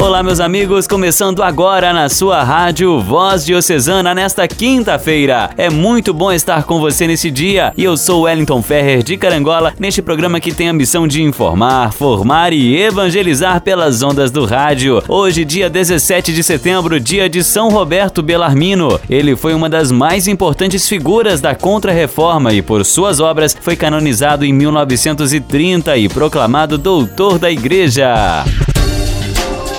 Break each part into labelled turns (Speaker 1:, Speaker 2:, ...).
Speaker 1: Olá, meus amigos, começando agora na sua rádio Voz Diocesana nesta quinta-feira. É muito bom estar com você nesse dia e eu sou Wellington Ferrer de Carangola, neste programa que tem a missão de informar, formar e evangelizar pelas ondas do rádio. Hoje, dia 17 de setembro, dia de São Roberto Belarmino. Ele foi uma das mais importantes figuras da Contra-Reforma e, por suas obras, foi canonizado em 1930 e proclamado doutor da Igreja.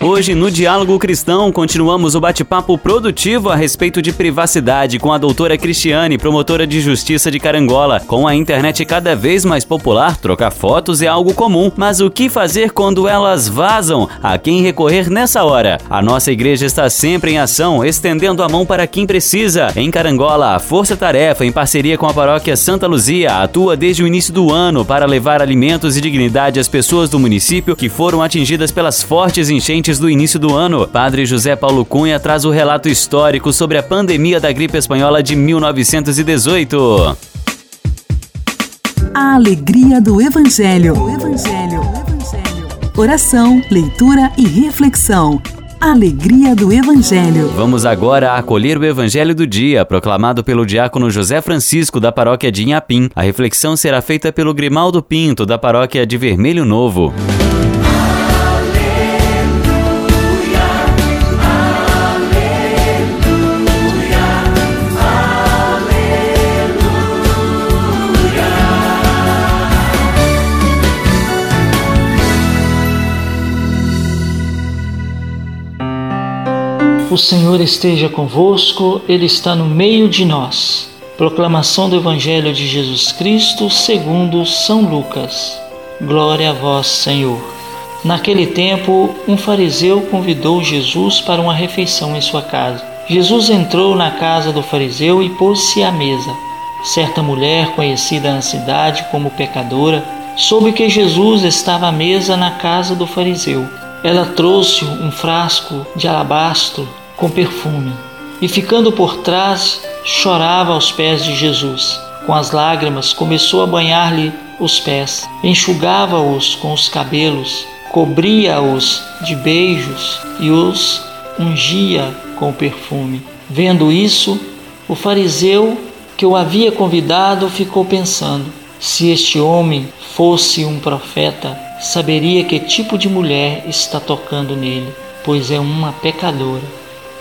Speaker 1: Hoje, no Diálogo Cristão, continuamos o bate-papo produtivo a respeito de privacidade com a doutora Cristiane, promotora de justiça de Carangola. Com a internet cada vez mais popular, trocar fotos é algo comum, mas o que fazer quando elas vazam? A quem recorrer nessa hora? A nossa igreja está sempre em ação, estendendo a mão para quem precisa. Em Carangola, a Força Tarefa, em parceria com a paróquia Santa Luzia, atua desde o início do ano para levar alimentos e dignidade às pessoas do município que foram atingidas pelas fortes enchentes antes do início do ano. Padre José Paulo Cunha traz o relato histórico sobre a pandemia da gripe espanhola de 1918.
Speaker 2: A alegria do Evangelho. O Evangelho. O Evangelho. Oração, leitura e reflexão. Alegria do Evangelho.
Speaker 1: Vamos agora acolher o Evangelho do dia, proclamado pelo diácono José Francisco da paróquia de Inhapim. A reflexão será feita pelo Grimaldo Pinto da paróquia de Vermelho Novo.
Speaker 3: O Senhor esteja convosco, Ele está no meio de nós. Proclamação do Evangelho de Jesus Cristo segundo São Lucas. Glória a vós, Senhor. Naquele tempo, um fariseu convidou Jesus para uma refeição em sua casa. Jesus entrou na casa do fariseu e pôs-se à mesa. Certa mulher, conhecida na cidade como pecadora, soube que Jesus estava à mesa na casa do fariseu. Ela trouxe um frasco de alabastro com perfume e, ficando por trás, chorava aos pés de Jesus. Com as lágrimas, começou a banhar-lhe os pés, enxugava-os com os cabelos, cobria-os de beijos e os ungia com perfume. Vendo isso, o fariseu que o havia convidado ficou pensando: se este homem fosse um profeta, saberia que tipo de mulher está tocando nele, pois é uma pecadora.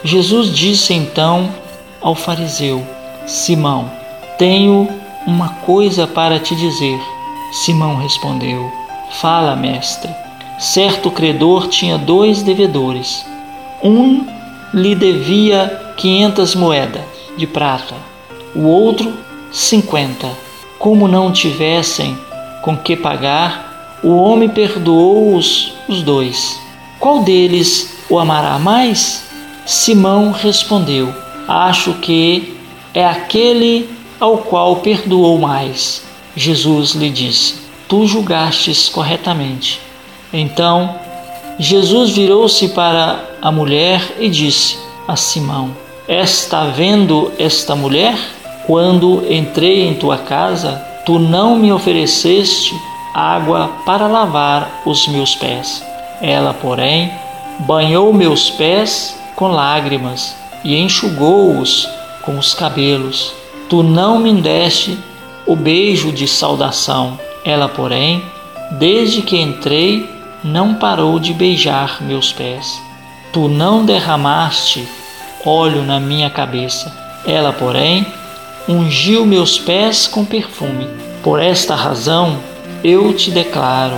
Speaker 3: Jesus disse então ao fariseu: Simão, tenho uma coisa para te dizer. Simão respondeu: Fala, mestre. Certo credor tinha dois devedores. Um lhe devia quinhentas moedas de prata, o outro cinquenta. Como não tivessem com que pagar, o homem perdoou-os os dois. Qual deles o amará mais? Simão respondeu: Acho que é aquele ao qual perdoou mais. Jesus lhe disse: Tu julgastes corretamente. Então Jesus virou-se para a mulher e disse a Simão: Está vendo esta mulher? Quando entrei em tua casa, tu não me ofereceste água para lavar os meus pés. Ela, porém, banhou meus pés com lágrimas e enxugou-os com os cabelos. Tu não me deste o beijo de saudação. Ela, porém, desde que entrei, não parou de beijar meus pés. Tu não derramaste óleo na minha cabeça. Ela, porém, ungiu meus pés com perfume. Por esta razão, eu te declaro: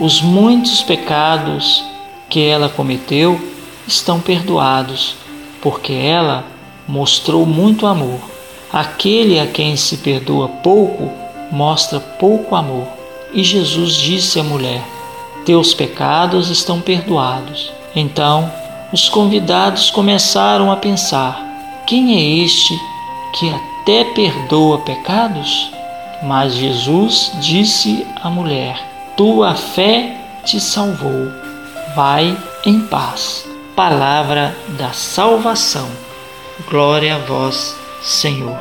Speaker 3: os muitos pecados que ela cometeu estão perdoados, porque ela mostrou muito amor. Aquele a quem se perdoa pouco mostra pouco amor. E Jesus disse à mulher: Teus pecados estão perdoados. Então os convidados começaram a pensar: Quem é este que até perdoa pecados? Mas Jesus disse à mulher: Tua fé te salvou. Vai em paz. Palavra da salvação. Glória a vós, Senhor.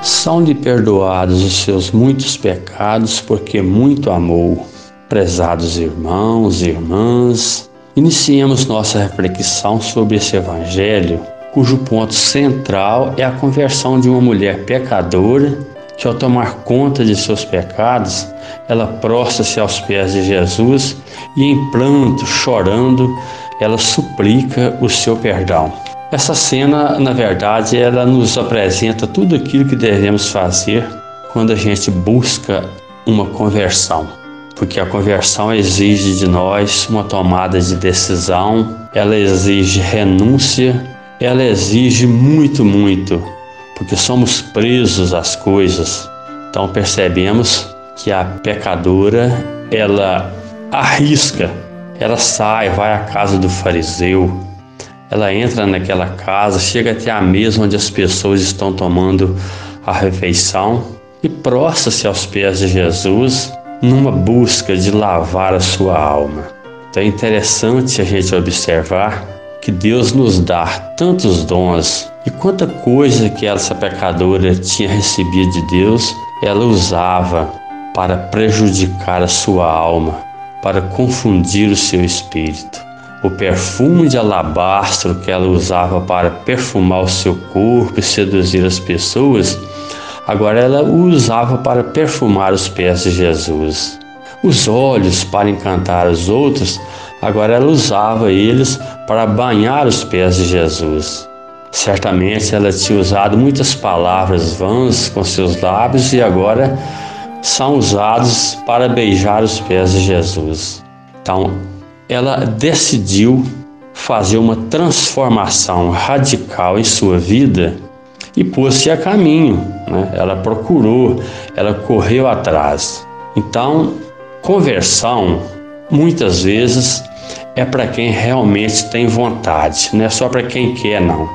Speaker 4: São-lhe perdoados os seus muitos pecados, porque muito amou. Prezados irmãos e irmãs, iniciemos nossa reflexão sobre esse evangelho, cujo ponto central é a conversão de uma mulher pecadora que, ao tomar conta de seus pecados, ela prostra-se aos pés de Jesus e, em pranto, chorando, ela suplica o seu perdão. Essa cena, na verdade, ela nos apresenta tudo aquilo que devemos fazer quando a gente busca uma conversão. Porque a conversão exige de nós uma tomada de decisão, ela exige renúncia, ela exige muito, muito, porque somos presos às coisas. Então percebemos que a pecadora, ela arrisca, ela sai, vai à casa do fariseu, ela entra naquela casa, chega até a mesa onde as pessoas estão tomando a refeição e prostra-se aos pés de Jesus numa busca de lavar a sua alma. Então é interessante a gente observar que Deus nos dá tantos dons e quanta coisa que essa pecadora tinha recebido de Deus, ela usava para prejudicar a sua alma, para confundir o seu espírito o perfume de alabastro que ela usava para perfumar o seu corpo e seduzir as pessoas, agora ela o usava para perfumar os pés de Jesus. Os olhos para encantar os outros, agora ela usava eles para banhar os pés de Jesus. Certamente ela tinha usado muitas palavras vãs com seus lábios e agora são usados para beijar os pés de Jesus. Então, ela decidiu fazer uma transformação radical em sua vida e pôs-se a caminho. Né? Ela procurou, ela correu atrás. Então, conversão, muitas vezes, é para quem realmente tem vontade, não é só para quem quer, não.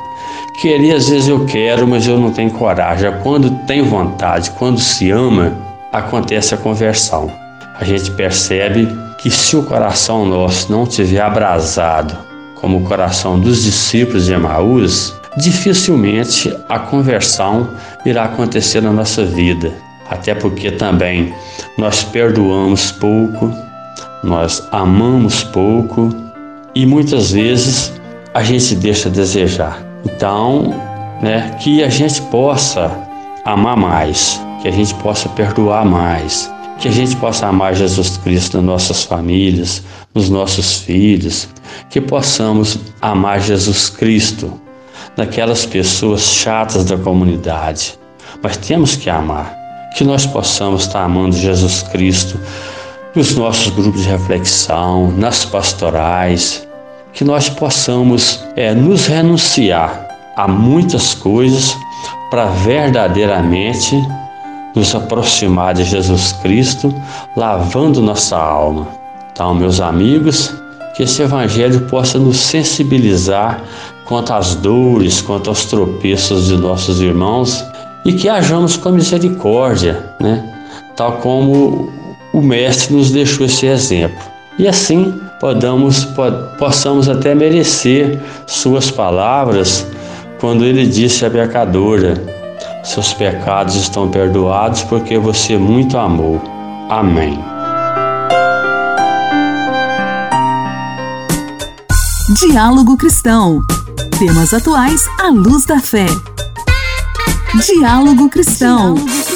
Speaker 4: Querer, às vezes eu quero, mas eu não tenho coragem. Quando tem vontade, quando se ama, acontece a conversão. A gente percebe que se o coração nosso não tiver abrasado como o coração dos discípulos de Emaús, dificilmente a conversão irá acontecer na nossa vida. Até porque também nós perdoamos pouco, nós amamos pouco e muitas vezes a gente deixa a desejar. Então, né, que a gente possa amar mais, que a gente possa perdoar mais, que a gente possa amar Jesus Cristo nas nossas famílias, nos nossos filhos, que possamos amar Jesus Cristo naquelas pessoas chatas da comunidade. Mas temos que amar, que nós possamos estar amando Jesus Cristo nos nossos grupos de reflexão, nas pastorais, que nós possamos é, nos renunciar a muitas coisas para verdadeiramente nos aproximar de Jesus Cristo, lavando nossa alma. Então, meus amigos, que esse Evangelho possa nos sensibilizar quanto às dores, quanto aos tropeços de nossos irmãos e que hajamos com misericórdia, né? tal como o Mestre nos deixou esse exemplo. E assim podamos, possamos até merecer Suas palavras quando Ele disse à pecadora: seus pecados estão perdoados porque você muito amou. Amém.
Speaker 2: Diálogo Cristão. Temas atuais à luz da fé. Diálogo Cristão. Diálogo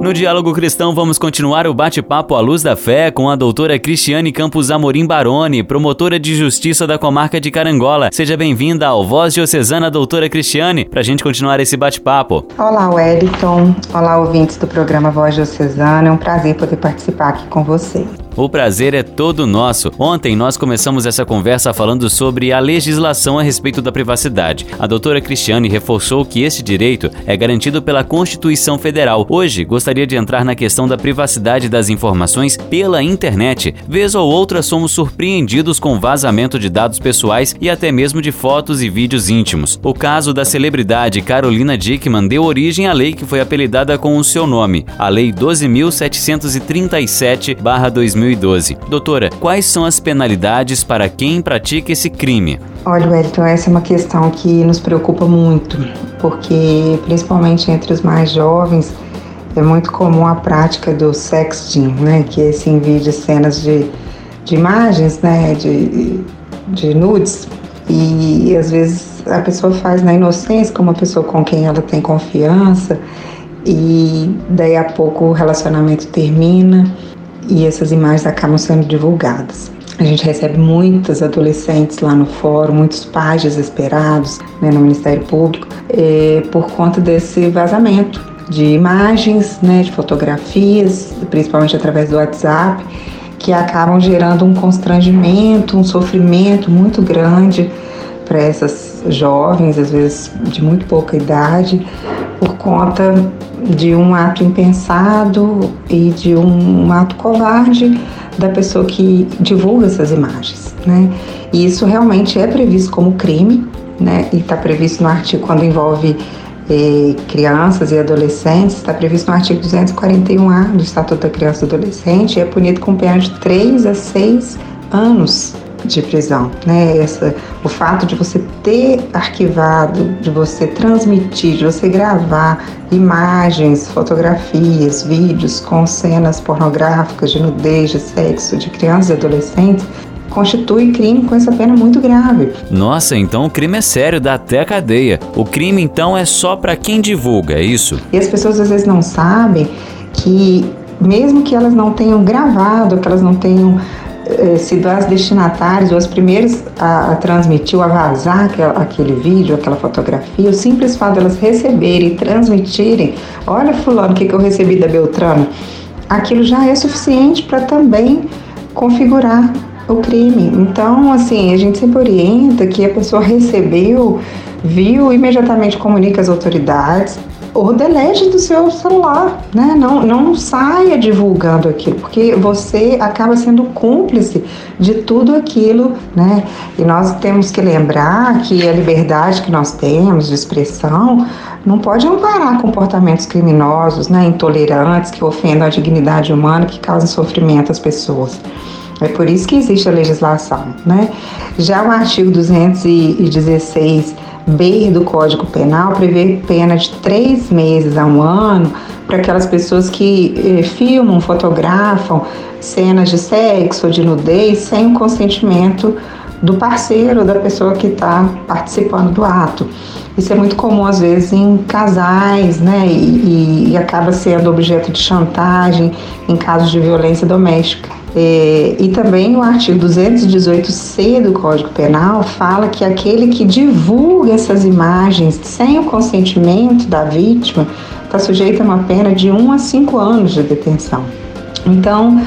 Speaker 1: No Diálogo Cristão, vamos continuar o bate-papo à luz da fé com a doutora Cristiane Campos Amorim Baroni, promotora de justiça da comarca de Carangola. Seja bem-vinda ao Voz Diocesana, doutora Cristiane, para a gente continuar esse bate-papo.
Speaker 5: Olá, Wellington. Olá, ouvintes do programa Voz Diocesana. É um prazer poder participar aqui com você.
Speaker 1: O prazer é todo nosso. Ontem nós começamos essa conversa falando sobre a legislação a respeito da privacidade. A doutora Cristiane reforçou que esse direito é garantido pela Constituição Federal. Hoje, gostaria de entrar na questão da privacidade das informações pela internet. Vez ou outra somos surpreendidos com vazamento de dados pessoais e até mesmo de fotos e vídeos íntimos. O caso da celebridade Carolina Dickman deu origem à lei que foi apelidada com o seu nome, a Lei 12.737-2012. Doutora, quais são as penalidades para quem pratica esse crime?
Speaker 5: Olha, Wellington, essa é uma questão que nos preocupa muito, porque principalmente entre os mais jovens é muito comum a prática do sexting, né, que é esse envio de cenas de, de imagens, né, de, de nudes, e às vezes a pessoa faz na inocência com uma pessoa com quem ela tem confiança, e daí a pouco o relacionamento termina e essas imagens acabam sendo divulgadas. A gente recebe muitos adolescentes lá no fórum, muitos pais desesperados né, no Ministério Público é, por conta desse vazamento de imagens, né, de fotografias, principalmente através do WhatsApp, que acabam gerando um constrangimento, um sofrimento muito grande para essas jovens, às vezes de muito pouca idade, conta de um ato impensado e de um, um ato covarde da pessoa que divulga essas imagens, né? E isso realmente é previsto como crime, né? E está previsto no artigo quando envolve eh, crianças e adolescentes, está previsto no artigo 241A do Estatuto da Criança e do Adolescente e é punido com pena de 3 a 6 anos de prisão, né? Essa, o fato de você ter arquivado, de você transmitir, de você gravar imagens, fotografias, vídeos com cenas pornográficas de nudez, de sexo, de crianças e adolescentes, constitui crime com essa pena muito grave.
Speaker 1: Nossa, então o crime é sério, dá até cadeia. O crime então é só para quem divulga, é isso?
Speaker 5: E as pessoas às vezes não sabem que mesmo que elas não tenham gravado, que elas não tenham sido as destinatárias ou as primeiras a, a transmitir ou a vazar aquele vídeo, aquela fotografia, o simples fato delas de receberem e transmitirem, olha fulano, o que, que eu recebi da Beltrano, aquilo já é suficiente para também configurar o crime. Então, assim, a gente sempre orienta que a pessoa recebeu, viu, imediatamente comunica às autoridades, ou do seu celular, né? Não, não saia divulgando aquilo, porque você acaba sendo cúmplice de tudo aquilo, né? E nós temos que lembrar que a liberdade que nós temos de expressão não pode amparar comportamentos criminosos, né? Intolerantes, que ofendam a dignidade humana, que causam sofrimento às pessoas. É por isso que existe a legislação, né? Já o artigo 216 B do Código Penal prevê pena de três meses a um ano para aquelas pessoas que eh, filmam, fotografam cenas de sexo ou de nudez sem o consentimento do parceiro, da pessoa que está participando do ato. Isso é muito comum às vezes em casais, né? E, e acaba sendo objeto de chantagem em casos de violência doméstica. É, e também o artigo 218C do Código Penal fala que aquele que divulga essas imagens sem o consentimento da vítima está sujeito a uma pena de 1 a 5 anos de detenção. Então,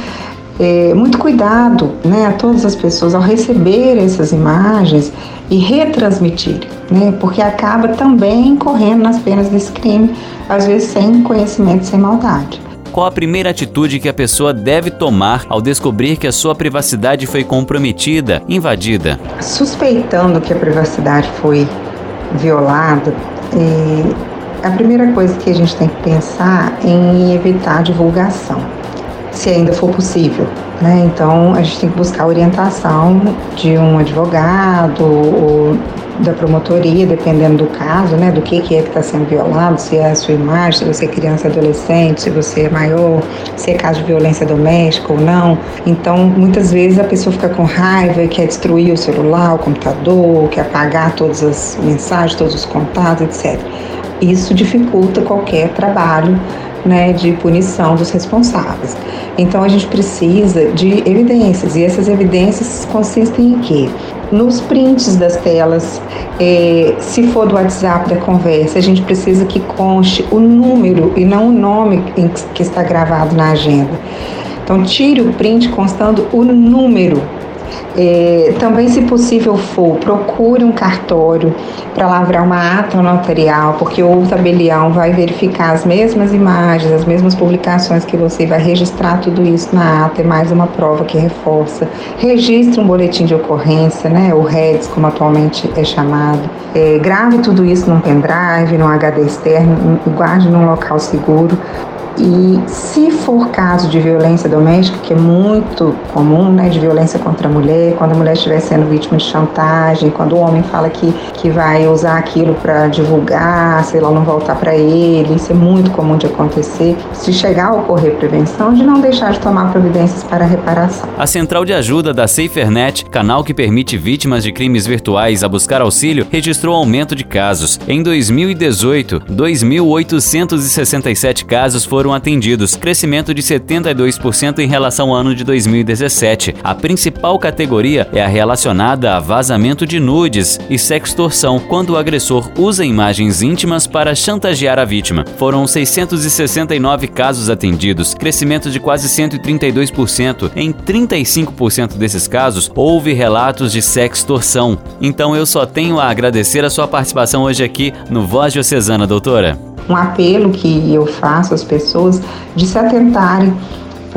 Speaker 5: é, muito cuidado né, a todas as pessoas ao receber essas imagens e retransmitir, né, porque acaba também correndo nas penas desse crime, às vezes sem conhecimento, sem maldade
Speaker 1: qual a primeira atitude que a pessoa deve tomar ao descobrir que a sua privacidade foi comprometida, invadida?
Speaker 5: Suspeitando que a privacidade foi violada, a primeira coisa que a gente tem que pensar é em evitar a divulgação, se ainda for possível. Né? Então, a gente tem que buscar orientação de um advogado ou da promotoria, dependendo do caso, né, do que, que é que está sendo violado, se é a sua imagem, se você é criança, adolescente, se você é maior, se é caso de violência doméstica ou não. Então, muitas vezes a pessoa fica com raiva e quer destruir o celular, o computador, quer apagar todas as mensagens, todos os contatos, etc. Isso dificulta qualquer trabalho né, de punição dos responsáveis. Então a gente precisa de evidências e essas evidências consistem em quê? Nos prints das telas, é, se for do WhatsApp da conversa, a gente precisa que conste o número e não o nome que está gravado na agenda. Então, tire o print constando o número é, também, se possível for, procure um cartório para lavrar uma ata notarial, porque o tabelião vai verificar as mesmas imagens, as mesmas publicações que você vai registrar tudo isso na ata, é mais uma prova que reforça. Registre um boletim de ocorrência, né, o REDS, como atualmente é chamado. É, grave tudo isso num pendrive, num HD externo, guarde num local seguro. E se for caso de violência doméstica, que é muito comum, né, de violência contra a mulher, quando a mulher estiver sendo vítima de chantagem, quando o homem fala que, que vai usar aquilo para divulgar, se ela não voltar para ele, isso é muito comum de acontecer. Se chegar a ocorrer prevenção, de não deixar de tomar providências para reparação.
Speaker 1: A Central de Ajuda da SaferNet, canal que permite vítimas de crimes virtuais a buscar auxílio, registrou aumento de casos. Em 2018, 2.867 casos foram foram atendidos, crescimento de 72% em relação ao ano de 2017. A principal categoria é a relacionada a vazamento de nudes e sextorção, quando o agressor usa imagens íntimas para chantagear a vítima. Foram 669 casos atendidos, crescimento de quase 132%. Em 35% desses casos, houve relatos de sextorção. Então eu só tenho a agradecer a sua participação hoje aqui no Voz Diocesana, doutora
Speaker 5: um apelo que eu faço às pessoas de se atentarem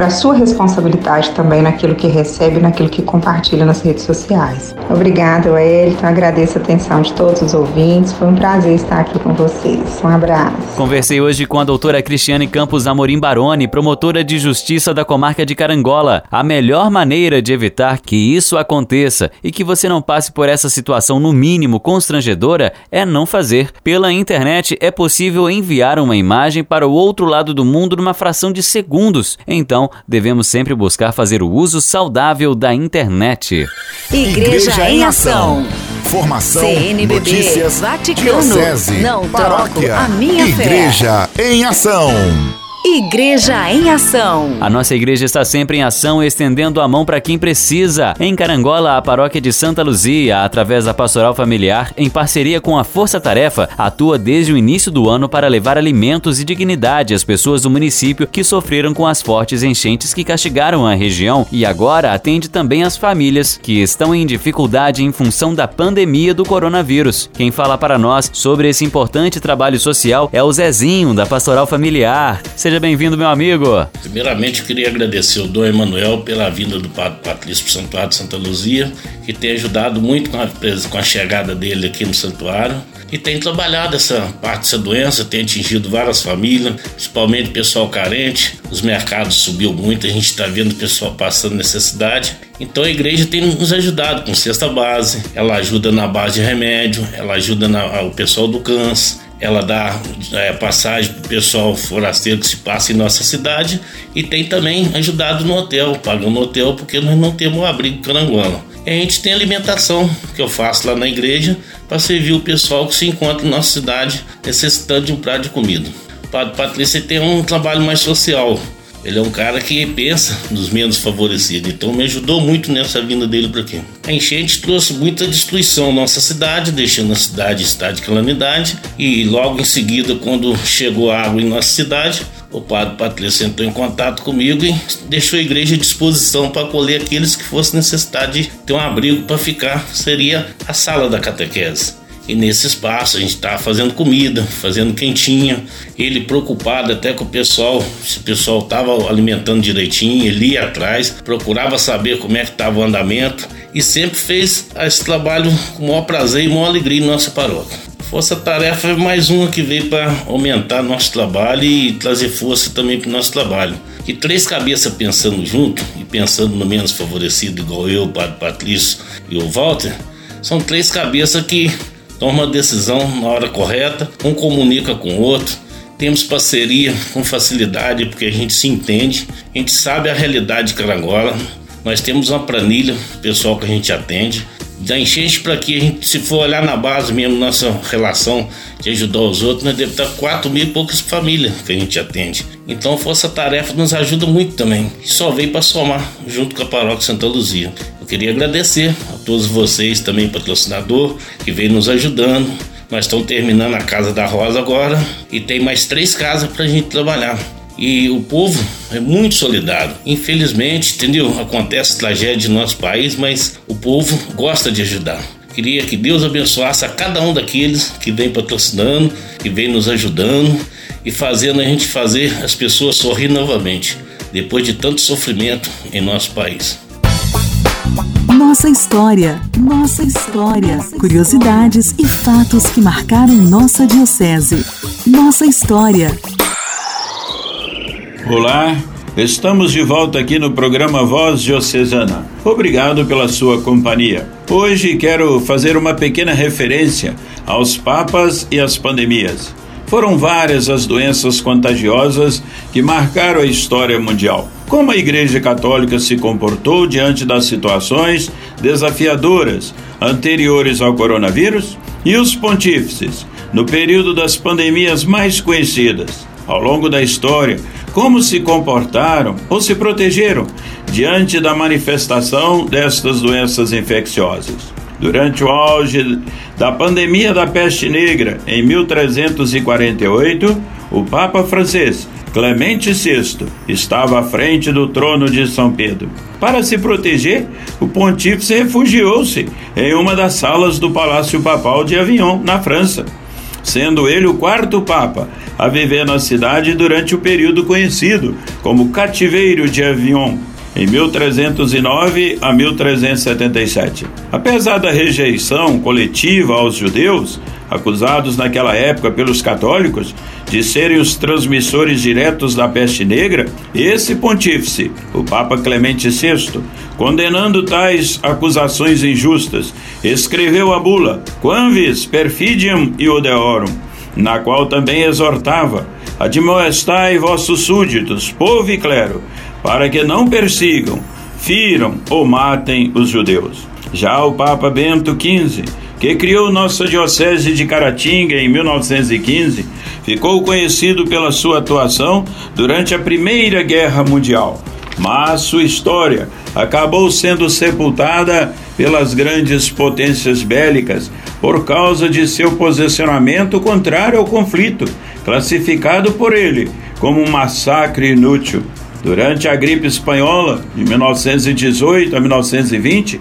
Speaker 5: para a sua responsabilidade também naquilo que recebe, naquilo que compartilha nas redes sociais. Obrigada, Wellington. Agradeço a atenção de todos os ouvintes. Foi um prazer estar aqui com vocês. Um abraço.
Speaker 1: Conversei hoje com a doutora Cristiane Campos Amorim Baroni, promotora de justiça da comarca de Carangola. A melhor maneira de evitar que isso aconteça e que você não passe por essa situação no mínimo constrangedora é não fazer. Pela internet é possível enviar uma imagem para o outro lado do mundo numa fração de segundos. Então, devemos sempre buscar fazer o uso saudável da internet.
Speaker 2: Igreja, Igreja em Ação.
Speaker 6: Formação, CNBB, notícias,
Speaker 2: Vaticano, diocese, não paróquia, troco a minha
Speaker 6: Igreja fé. em Ação.
Speaker 2: Igreja em Ação.
Speaker 1: A nossa igreja está sempre em ação, estendendo a mão para quem precisa. Em Carangola, a paróquia de Santa Luzia, através da Pastoral Familiar, em parceria com a Força Tarefa, atua desde o início do ano para levar alimentos e dignidade às pessoas do município que sofreram com as fortes enchentes que castigaram a região e agora atende também as famílias que estão em dificuldade em função da pandemia do coronavírus. Quem fala para nós sobre esse importante trabalho social é o Zezinho, da Pastoral Familiar. Seja bem-vindo, meu amigo.
Speaker 7: Primeiramente, queria agradecer ao Dom Emanuel pela vinda do Padre Patrício para o Santuário de Santa Luzia, que tem ajudado muito com a, com a chegada dele aqui no santuário e tem trabalhado essa parte dessa doença, tem atingido várias famílias, principalmente pessoal carente. Os mercados subiu muito, a gente está vendo o pessoal passando necessidade. Então a igreja tem nos ajudado com cesta base, ela ajuda na base de remédio, ela ajuda na, o pessoal do câncer, ela dá é, passagem para o pessoal forasteiro que se passa em nossa cidade e tem também ajudado no hotel, pagando no hotel porque nós não temos um abrigo carangola. E a gente tem alimentação que eu faço lá na igreja para servir o pessoal que se encontra em nossa cidade necessitando de um prato de comida. Padre Patrício tem um trabalho mais social, ele é um cara que pensa nos menos favorecidos, então me ajudou muito nessa vinda dele para aqui. A enchente trouxe muita destruição à nossa cidade, deixando a cidade em estado de calamidade, e logo em seguida, quando chegou a água em nossa cidade, o padre Patrício entrou em contato comigo e deixou a igreja à disposição para acolher aqueles que fossem necessitar de ter um abrigo para ficar, seria a sala da catequese. E nesse espaço a gente estava fazendo comida, fazendo quentinha. Ele preocupado até com o pessoal, se o pessoal estava alimentando direitinho, ele ia atrás, procurava saber como é que estava o andamento e sempre fez esse trabalho com o maior prazer e maior alegria em nossa paróquia. Força Tarefa é mais uma que veio para aumentar nosso trabalho e trazer força também para o nosso trabalho. E três cabeças pensando junto e pensando no menos favorecido, igual eu, o Padre Patrício e o Walter, são três cabeças que toma a decisão na hora correta, um comunica com o outro. Temos parceria com facilidade porque a gente se entende, a gente sabe a realidade de Carangola. Nós temos uma planilha pessoal que a gente atende. Da enchente para que a gente, se for olhar na base mesmo, nossa relação de ajudar os outros, nós devemos estar 4 mil e poucas famílias que a gente atende. Então, Força Tarefa nos ajuda muito também. Só veio para somar junto com a Paróquia Santa Luzia queria agradecer a todos vocês, também patrocinador, que vem nos ajudando. Nós estamos terminando a Casa da Rosa agora e tem mais três casas para a gente trabalhar. E o povo é muito solidário. Infelizmente, entendeu? Acontece tragédia no nosso país, mas o povo gosta de ajudar. Queria que Deus abençoasse a cada um daqueles que vem patrocinando, que vem nos ajudando e fazendo a gente fazer as pessoas sorrir novamente, depois de tanto sofrimento em nosso país.
Speaker 2: Nossa história, nossa história, curiosidades e fatos que marcaram nossa diocese. Nossa história.
Speaker 8: Olá, estamos de volta aqui no programa Voz Diocesana. Obrigado pela sua companhia. Hoje quero fazer uma pequena referência aos papas e às pandemias. Foram várias as doenças contagiosas que marcaram a história mundial. Como a Igreja Católica se comportou diante das situações desafiadoras anteriores ao coronavírus? E os pontífices, no período das pandemias mais conhecidas? Ao longo da história, como se comportaram ou se protegeram diante da manifestação destas doenças infecciosas? Durante o auge da pandemia da peste negra, em 1348, o Papa francês Clemente VI estava à frente do trono de São Pedro. Para se proteger, o pontífice refugiou-se em uma das salas do Palácio Papal de Avignon, na França, sendo ele o quarto Papa a viver na cidade durante o período conhecido como Cativeiro de Avignon, em 1309 a 1377. Apesar da rejeição coletiva aos judeus, acusados naquela época pelos católicos de serem os transmissores diretos da peste negra, esse pontífice, o Papa Clemente VI, condenando tais acusações injustas, escreveu a bula Quanvis perfidium iodeorum, na qual também exortava: Admoestai vossos súditos, povo e clero, para que não persigam, firam ou matem os judeus. Já o Papa Bento XV, que criou nossa Diocese de Caratinga em 1915, ficou conhecido pela sua atuação durante a Primeira Guerra Mundial. Mas sua história acabou sendo sepultada pelas grandes potências bélicas por causa de seu posicionamento contrário ao conflito, classificado por ele como um massacre inútil. Durante a gripe espanhola de 1918 a 1920,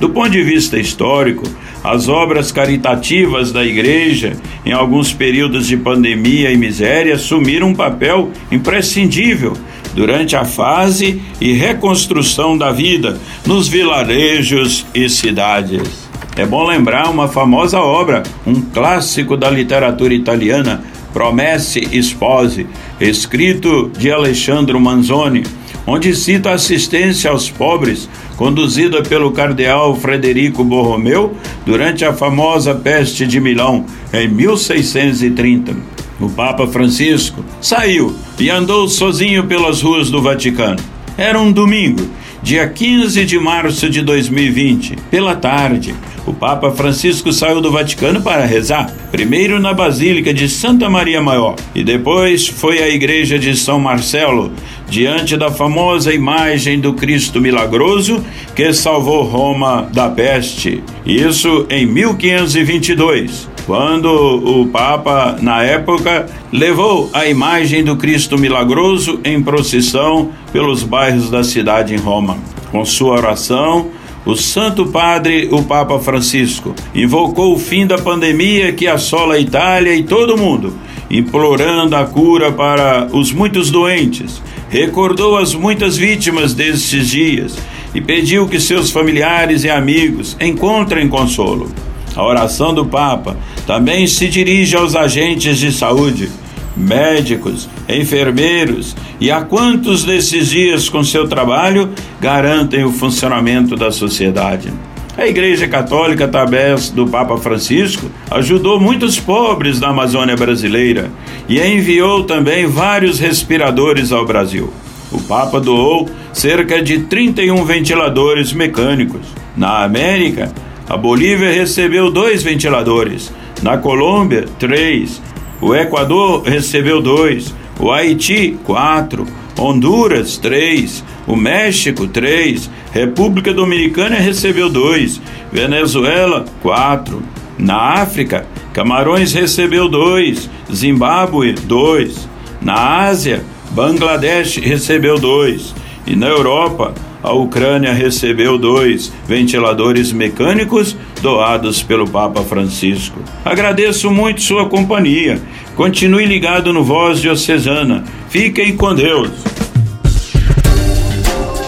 Speaker 8: do ponto de vista histórico, as obras caritativas da Igreja, em alguns períodos de pandemia e miséria, assumiram um papel imprescindível durante a fase e reconstrução da vida nos vilarejos e cidades. É bom lembrar uma famosa obra, um clássico da literatura italiana, Promesse Sposi, escrito de Alessandro Manzoni, onde cita a assistência aos pobres conduzida pelo cardeal Frederico Borromeu durante a famosa peste de Milão em 1630. O Papa Francisco saiu e andou sozinho pelas ruas do Vaticano. Era um domingo, dia 15 de março de 2020, pela tarde o Papa Francisco saiu do Vaticano para rezar, primeiro na Basílica de Santa Maria Maior e depois foi à Igreja de São Marcelo, diante da famosa imagem do Cristo milagroso que salvou Roma da peste. Isso em 1522 quando o Papa, na época, levou a imagem do Cristo milagroso em procissão pelos bairros da cidade em Roma. Com sua oração, o Santo Padre, o Papa Francisco, invocou o fim da pandemia que assola a Itália e todo o mundo, implorando a cura para os muitos doentes. Recordou as muitas vítimas destes dias e pediu que seus familiares e amigos encontrem consolo. A oração do Papa também se dirige aos agentes de saúde médicos, enfermeiros e a quantos nesses dias, com seu trabalho, garantem o funcionamento da sociedade. A Igreja Católica, através do Papa Francisco, ajudou muitos pobres da Amazônia brasileira e enviou também vários respiradores ao Brasil. O Papa doou cerca de 31 ventiladores mecânicos. Na América, a Bolívia recebeu dois ventiladores, na Colômbia, três, o Equador recebeu dois, o Haiti, quatro, Honduras, três, o México, três, República Dominicana recebeu dois, Venezuela, quatro. Na África, Camarões recebeu dois, Zimbábue, dois. Na Ásia, Bangladesh recebeu dois. E na Europa, a Ucrânia recebeu dois ventiladores mecânicos doados pelo Papa Francisco. Agradeço muito sua companhia. Continue ligado no Voz Diocesana. Fiquem com Deus.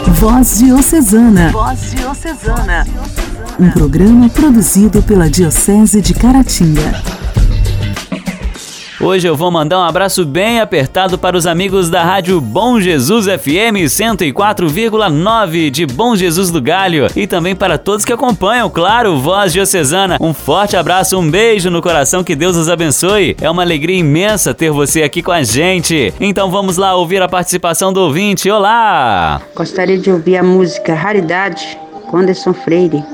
Speaker 2: Voz Diocesana. Voz Diocesana. Um programa produzido pela Diocese de Caratinga.
Speaker 1: Hoje eu vou mandar um abraço bem apertado para os amigos da Rádio Bom Jesus FM 104,9 de Bom Jesus do Galho e também para todos que acompanham, claro, Voz Diocesana. Um forte abraço, um beijo no coração, que Deus os abençoe. É uma alegria imensa ter você aqui com a gente. Então vamos lá ouvir a participação do ouvinte. Olá!
Speaker 9: Gostaria de ouvir a música Raridade com Anderson Freire.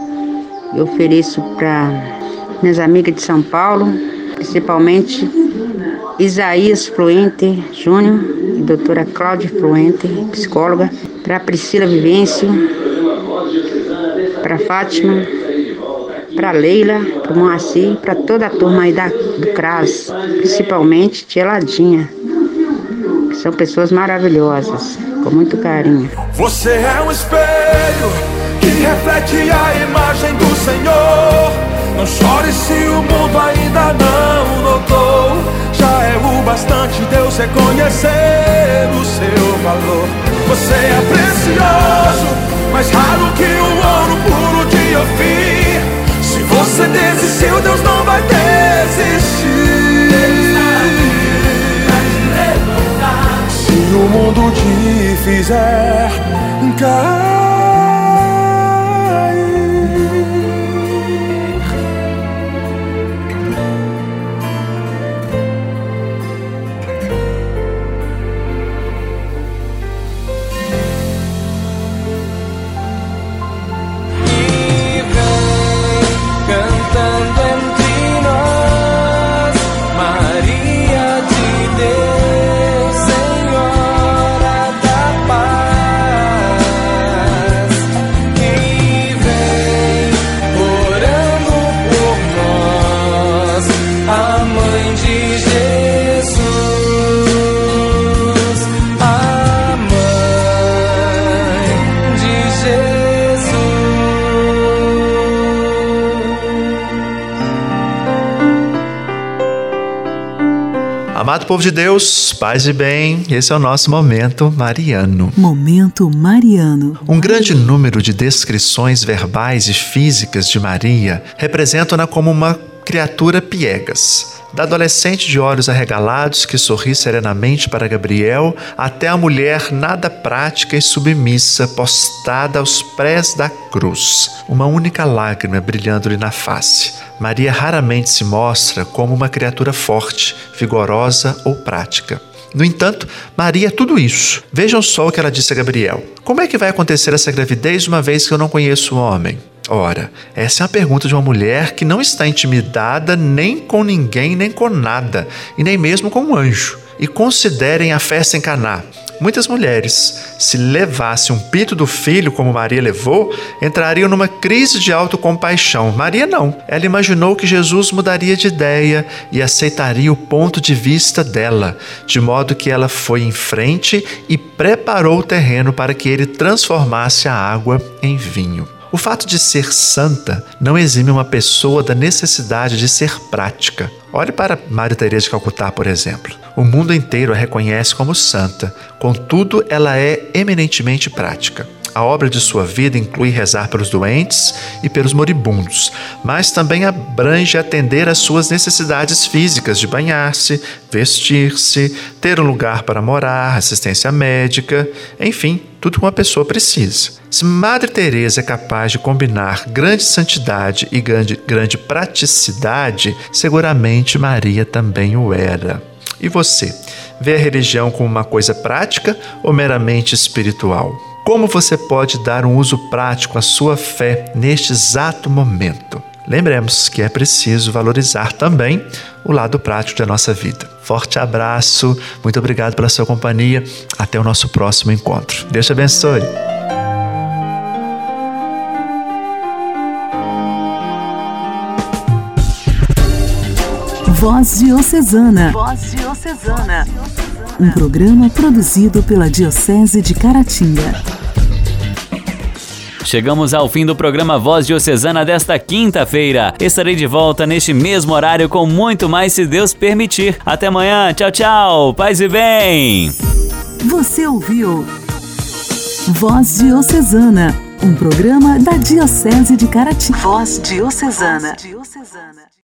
Speaker 9: Eu ofereço para minhas amigas de São Paulo, principalmente Isaías Fluente Júnior e doutora Cláudia Fluente, psicóloga, para Priscila Vivêncio, para Fátima, para Leila, para Moacir, para toda a turma aí da, do CRAS, principalmente Tia Ladinha, que são pessoas maravilhosas, com muito carinho.
Speaker 10: Você é um espelho que reflete a imagem do Senhor. Não chore se o mundo ainda não notou já é o bastante Deus reconhecer o seu valor. Você é precioso, mais raro que o ouro puro de Ofir. Se você desistiu, Deus não vai desistir. Se o mundo te fizer cair.
Speaker 11: Amado povo de Deus, paz e bem, esse é o nosso momento mariano.
Speaker 2: Momento mariano.
Speaker 11: Um grande número de descrições verbais e físicas de Maria representam-na como uma criatura piegas da adolescente de olhos arregalados que sorri serenamente para Gabriel, até a mulher nada prática e submissa, postada aos pés da cruz, uma única lágrima brilhando-lhe na face. Maria raramente se mostra como uma criatura forte, vigorosa ou prática. No entanto, Maria é tudo isso. Vejam só o que ela disse a Gabriel. Como é que vai acontecer essa gravidez uma vez que eu não conheço o homem? Ora, essa é a pergunta de uma mulher que não está intimidada nem com ninguém, nem com nada, e nem mesmo com um anjo. E considerem a festa em Caná. Muitas mulheres, se levasse um pito do filho como Maria levou, entrariam numa crise de autocompaixão. Maria não. Ela imaginou que Jesus mudaria de ideia e aceitaria o ponto de vista dela, de modo que ela foi em frente e preparou o terreno para que ele transformasse a água em vinho. O fato de ser santa não exime uma pessoa da necessidade de ser prática. Olhe para Maria Teresa de Calcutá, por exemplo. O mundo inteiro a reconhece como santa, contudo, ela é eminentemente prática. A obra de sua vida inclui rezar pelos doentes e pelos moribundos, mas também abrange atender às suas necessidades físicas de banhar-se, vestir-se, ter um lugar para morar, assistência médica, enfim, tudo que uma pessoa precisa. Se Madre Teresa é capaz de combinar grande santidade e grande, grande praticidade, seguramente Maria também o era. E você, vê a religião como uma coisa prática ou meramente espiritual? Como você pode dar um uso prático à sua fé neste exato momento? Lembremos que é preciso valorizar também o lado prático da nossa vida. Forte abraço, muito obrigado pela sua companhia. Até o nosso próximo encontro. Deus te abençoe.
Speaker 2: Voz Diocesana. Voz Diocesana. Um programa produzido pela Diocese de Caratinga.
Speaker 1: Chegamos ao fim do programa Voz Diocesana desta quinta-feira. Estarei de volta neste mesmo horário com muito mais, se Deus permitir. Até amanhã. Tchau, tchau. Paz e bem.
Speaker 2: Você ouviu Voz Diocesana, um programa da Diocese de Caratinga. Voz Diocesana.